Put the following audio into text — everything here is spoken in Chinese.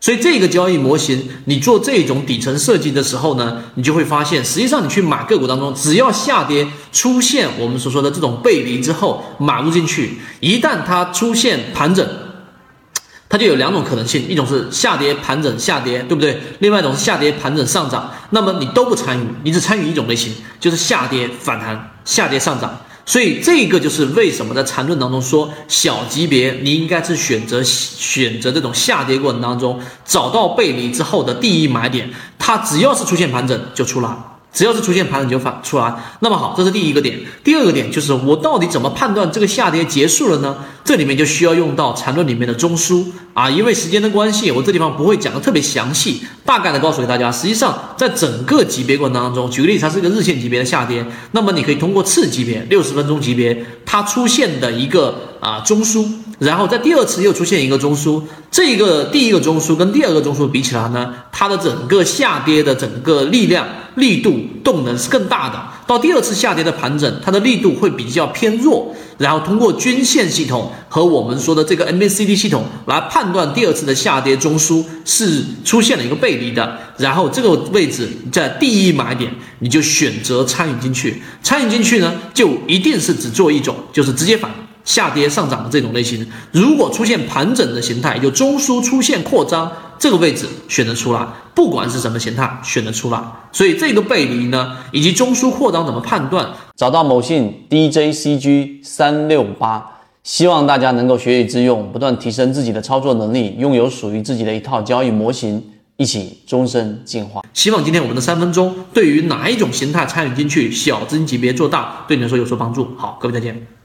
所以这个交易模型，你做这种底层设计的时候呢，你就会发现，实际上你去买个股当中，只要下跌出现我们所说的这种背离之后，买入进去，一旦它出现盘整，它就有两种可能性，一种是下跌盘整下跌，对不对？另外一种是下跌盘整上涨，那么你都不参与，你只参与一种类型，就是下跌反弹下跌上涨。所以这个就是为什么在缠论当中说，小级别你应该是选择选择这种下跌过程当中找到背离之后的第一买点，它只要是出现盘整就出来。只要是出现盘整就反出来，那么好，这是第一个点。第二个点就是我到底怎么判断这个下跌结束了呢？这里面就需要用到缠论里面的中枢啊。因为时间的关系，我这地方不会讲的特别详细，大概的告诉给大家。实际上，在整个级别过程当中，举个例子，它是一个日线级别的下跌，那么你可以通过次级别六十分钟级别它出现的一个啊中枢。然后在第二次又出现一个中枢，这个第一个中枢跟第二个中枢比起来呢，它的整个下跌的整个力量、力度、动能是更大的。到第二次下跌的盘整，它的力度会比较偏弱。然后通过均线系统和我们说的这个 MACD 系统来判断第二次的下跌中枢是出现了一个背离的。然后这个位置在第一买点，你就选择参与进去。参与进去呢，就一定是只做一种，就是直接反。下跌上涨的这种类型，如果出现盘整的形态，就中枢出现扩张，这个位置选择出来，不管是什么形态选择出来。所以这个背离呢，以及中枢扩张怎么判断？找到某信 DJCG 三六八，希望大家能够学以致用，不断提升自己的操作能力，拥有属于自己的一套交易模型，一起终身进化。希望今天我们的三分钟，对于哪一种形态参与进去，小资金级别做大，对你来说有所帮助。好，各位再见。